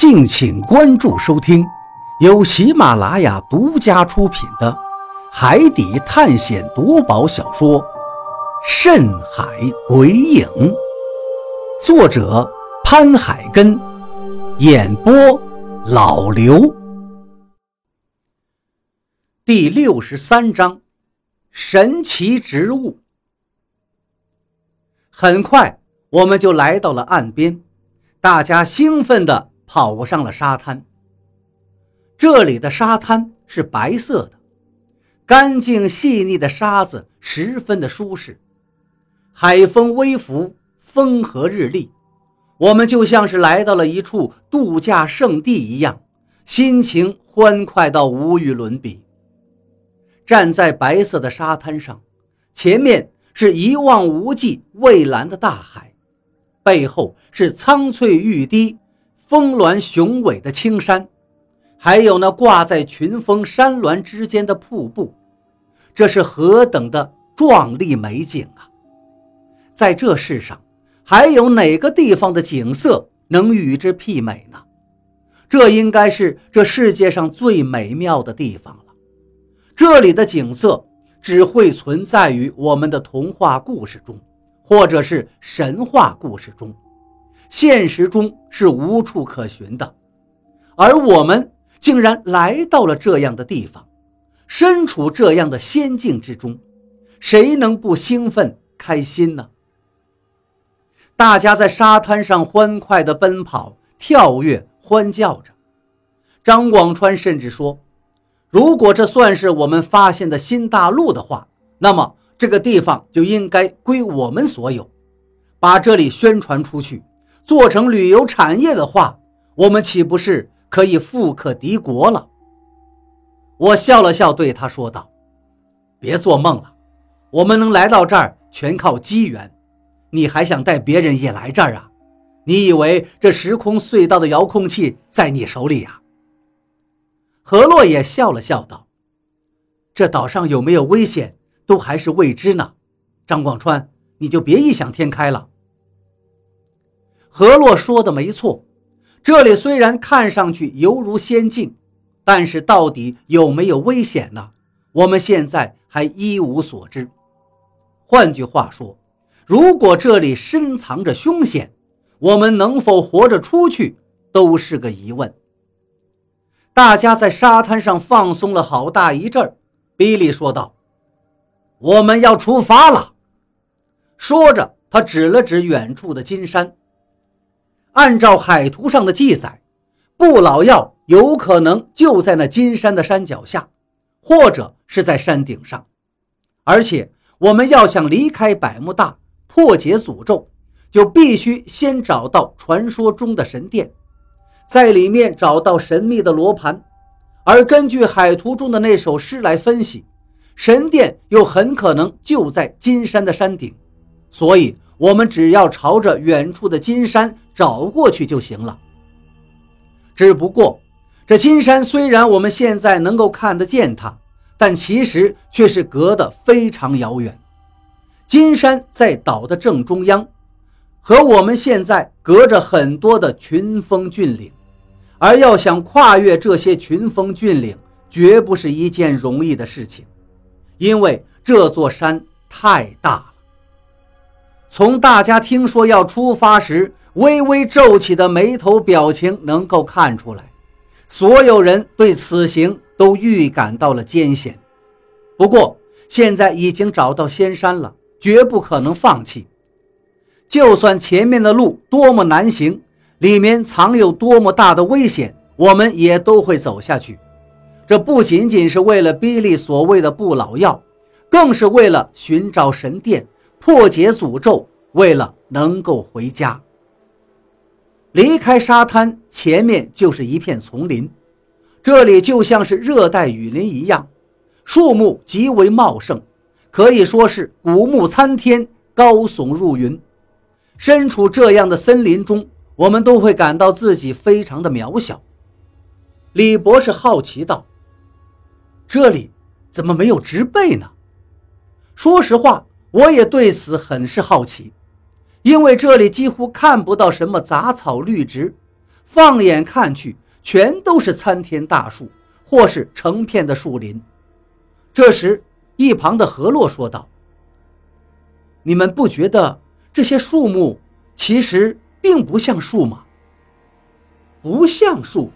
敬请关注收听，由喜马拉雅独家出品的《海底探险夺宝小说》《深海鬼影》，作者潘海根，演播老刘。第六十三章：神奇植物。很快，我们就来到了岸边，大家兴奋的。跑上了沙滩。这里的沙滩是白色的，干净细腻的沙子十分的舒适。海风微拂，风和日丽，我们就像是来到了一处度假胜地一样，心情欢快到无与伦比。站在白色的沙滩上，前面是一望无际蔚蓝的大海，背后是苍翠欲滴。峰峦雄伟的青山，还有那挂在群峰山峦之间的瀑布，这是何等的壮丽美景啊！在这世上，还有哪个地方的景色能与之媲美呢？这应该是这世界上最美妙的地方了。这里的景色只会存在于我们的童话故事中，或者是神话故事中。现实中是无处可寻的，而我们竟然来到了这样的地方，身处这样的仙境之中，谁能不兴奋开心呢？大家在沙滩上欢快地奔跑、跳跃、欢叫着。张广川甚至说：“如果这算是我们发现的新大陆的话，那么这个地方就应该归我们所有，把这里宣传出去。”做成旅游产业的话，我们岂不是可以富可敌国了？我笑了笑，对他说道：“别做梦了，我们能来到这儿全靠机缘。你还想带别人也来这儿啊？你以为这时空隧道的遥控器在你手里呀？”何洛也笑了笑道：“这岛上有没有危险，都还是未知呢。张广川，你就别异想天开了。”何洛说的没错，这里虽然看上去犹如仙境，但是到底有没有危险呢？我们现在还一无所知。换句话说，如果这里深藏着凶险，我们能否活着出去都是个疑问。大家在沙滩上放松了好大一阵儿，比利说道：“我们要出发了。”说着，他指了指远处的金山。按照海图上的记载，不老药有可能就在那金山的山脚下，或者是在山顶上。而且，我们要想离开百慕大，破解诅咒，就必须先找到传说中的神殿，在里面找到神秘的罗盘。而根据海图中的那首诗来分析，神殿又很可能就在金山的山顶，所以。我们只要朝着远处的金山找过去就行了。只不过，这金山虽然我们现在能够看得见它，但其实却是隔得非常遥远。金山在岛的正中央，和我们现在隔着很多的群峰峻岭，而要想跨越这些群峰峻岭，绝不是一件容易的事情，因为这座山太大。从大家听说要出发时微微皱起的眉头表情能够看出来，所有人对此行都预感到了艰险。不过现在已经找到仙山了，绝不可能放弃。就算前面的路多么难行，里面藏有多么大的危险，我们也都会走下去。这不仅仅是为了逼利所谓的不老药，更是为了寻找神殿。破解诅咒，为了能够回家。离开沙滩，前面就是一片丛林，这里就像是热带雨林一样，树木极为茂盛，可以说是古木参天，高耸入云。身处这样的森林中，我们都会感到自己非常的渺小。李博士好奇道：“这里怎么没有植被呢？”说实话。我也对此很是好奇，因为这里几乎看不到什么杂草绿植，放眼看去，全都是参天大树，或是成片的树林。这时，一旁的何洛说道：“你们不觉得这些树木其实并不像树吗？”不像树。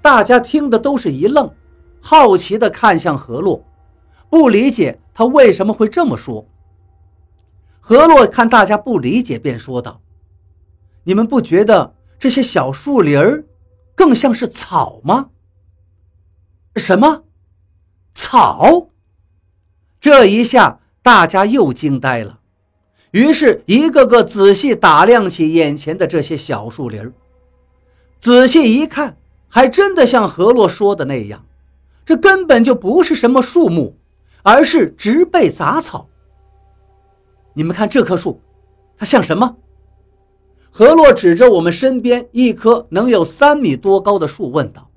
大家听的都是一愣，好奇的看向何洛，不理解他为什么会这么说。何洛看大家不理解，便说道：“你们不觉得这些小树林儿更像是草吗？”什么？草？这一下大家又惊呆了，于是一个个仔细打量起眼前的这些小树林儿，仔细一看。还真的像何洛说的那样，这根本就不是什么树木，而是植被杂草。你们看这棵树，它像什么？何洛指着我们身边一棵能有三米多高的树问道。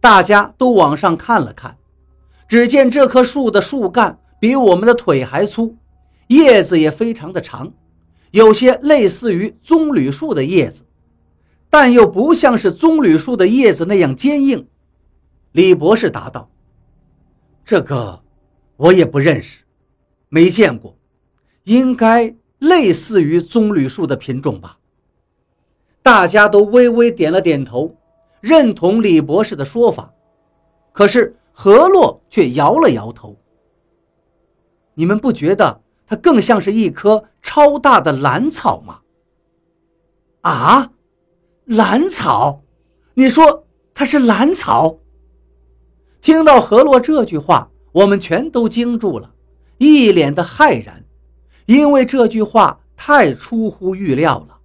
大家都往上看了看，只见这棵树的树干比我们的腿还粗，叶子也非常的长，有些类似于棕榈树的叶子。但又不像是棕榈树的叶子那样坚硬，李博士答道：“这个我也不认识，没见过，应该类似于棕榈树的品种吧？”大家都微微点了点头，认同李博士的说法。可是何洛却摇了摇头：“你们不觉得它更像是一棵超大的兰草吗？”啊？兰草，你说它是兰草？听到何洛这句话，我们全都惊住了，一脸的骇然，因为这句话太出乎预料了。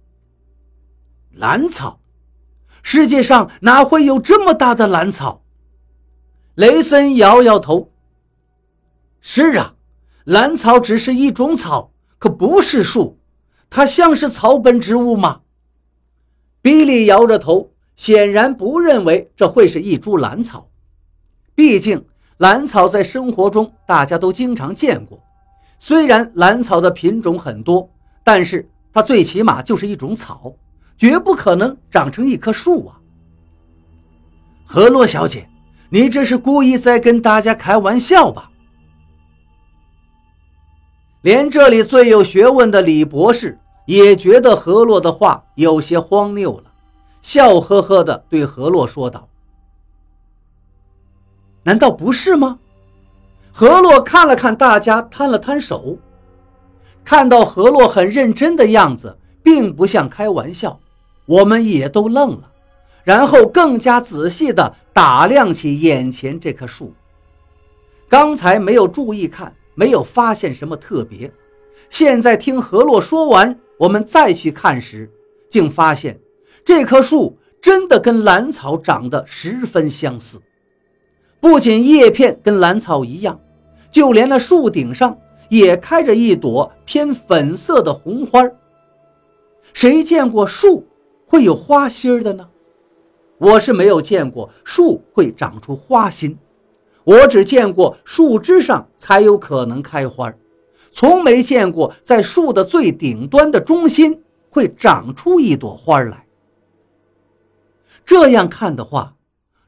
兰草，世界上哪会有这么大的兰草？雷森摇摇头。是啊，兰草只是一种草，可不是树，它像是草本植物吗？比利摇着头，显然不认为这会是一株兰草。毕竟兰草在生活中大家都经常见过，虽然兰草的品种很多，但是它最起码就是一种草，绝不可能长成一棵树啊！何洛小姐，你这是故意在跟大家开玩笑吧？连这里最有学问的李博士。也觉得何洛的话有些荒谬了，笑呵呵地对何洛说道：“难道不是吗？”何洛看了看大家，摊了摊手。看到何洛很认真的样子，并不像开玩笑，我们也都愣了，然后更加仔细地打量起眼前这棵树。刚才没有注意看，没有发现什么特别，现在听何洛说完。我们再去看时，竟发现这棵树真的跟兰草长得十分相似，不仅叶片跟兰草一样，就连那树顶上也开着一朵偏粉色的红花。谁见过树会有花心的呢？我是没有见过树会长出花心，我只见过树枝上才有可能开花。从没见过，在树的最顶端的中心会长出一朵花来。这样看的话，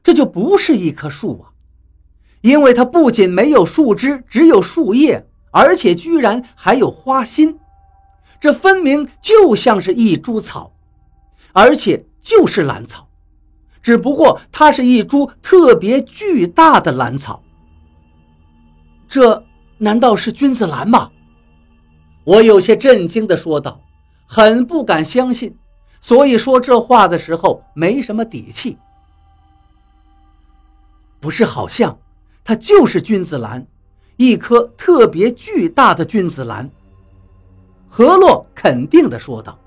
这就不是一棵树啊，因为它不仅没有树枝，只有树叶，而且居然还有花心。这分明就像是一株草，而且就是兰草，只不过它是一株特别巨大的兰草。这难道是君子兰吗？我有些震惊地说道，很不敢相信，所以说这话的时候没什么底气。不是，好像它就是君子兰，一颗特别巨大的君子兰。何洛肯定地说道：“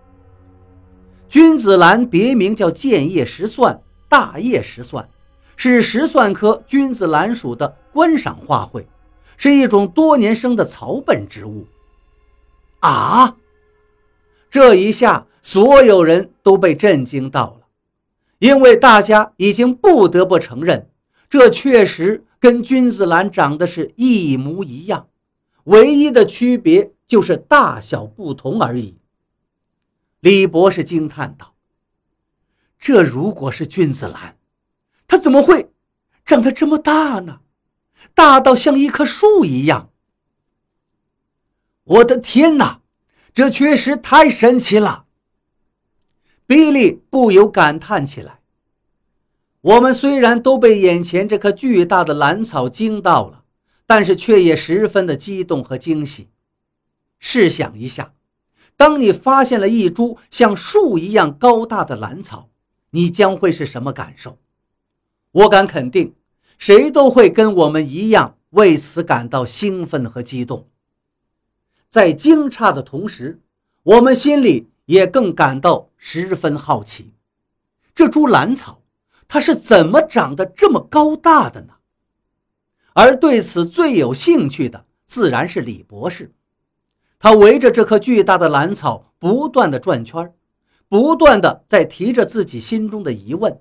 君子兰别名叫剑叶石蒜、大叶石蒜，是石蒜科君子兰属的观赏花卉，是一种多年生的草本植物。”啊！这一下，所有人都被震惊到了，因为大家已经不得不承认，这确实跟君子兰长得是一模一样，唯一的区别就是大小不同而已。李博士惊叹道：“这如果是君子兰，它怎么会长得这么大呢？大到像一棵树一样！我的天哪，这确实太神奇了！比利不由感叹起来。我们虽然都被眼前这棵巨大的兰草惊到了，但是却也十分的激动和惊喜。试想一下，当你发现了一株像树一样高大的兰草，你将会是什么感受？我敢肯定，谁都会跟我们一样为此感到兴奋和激动。在惊诧的同时，我们心里也更感到十分好奇：这株兰草。它是怎么长得这么高大的呢？而对此最有兴趣的自然是李博士，他围着这棵巨大的兰草不断的转圈不断的在提着自己心中的疑问，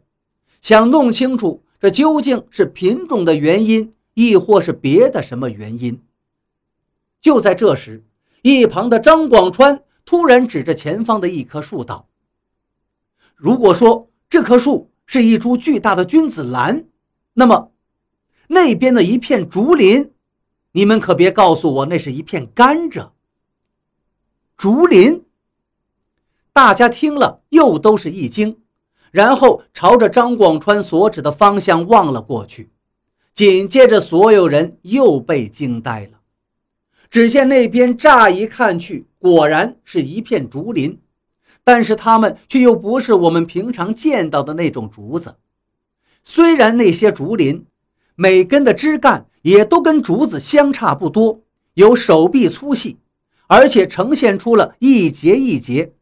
想弄清楚这究竟是品种的原因，亦或是别的什么原因。就在这时，一旁的张广川突然指着前方的一棵树道：“如果说这棵树……”是一株巨大的君子兰，那么那边的一片竹林，你们可别告诉我那是一片甘蔗。竹林，大家听了又都是一惊，然后朝着张广川所指的方向望了过去，紧接着所有人又被惊呆了。只见那边乍一看去，果然是一片竹林。但是它们却又不是我们平常见到的那种竹子。虽然那些竹林每根的枝干也都跟竹子相差不多，有手臂粗细，而且呈现出了一节一节，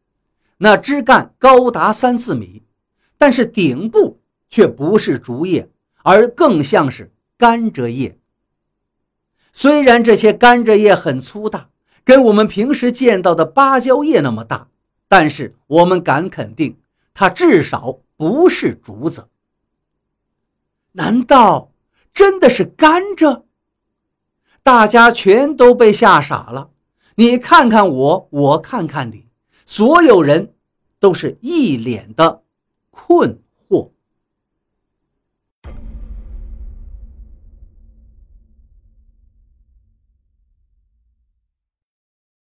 那枝干高达三四米，但是顶部却不是竹叶，而更像是甘蔗叶。虽然这些甘蔗叶很粗大，跟我们平时见到的芭蕉叶那么大。但是我们敢肯定，它至少不是竹子。难道真的是甘蔗？大家全都被吓傻了。你看看我，我看看你，所有人都是一脸的困。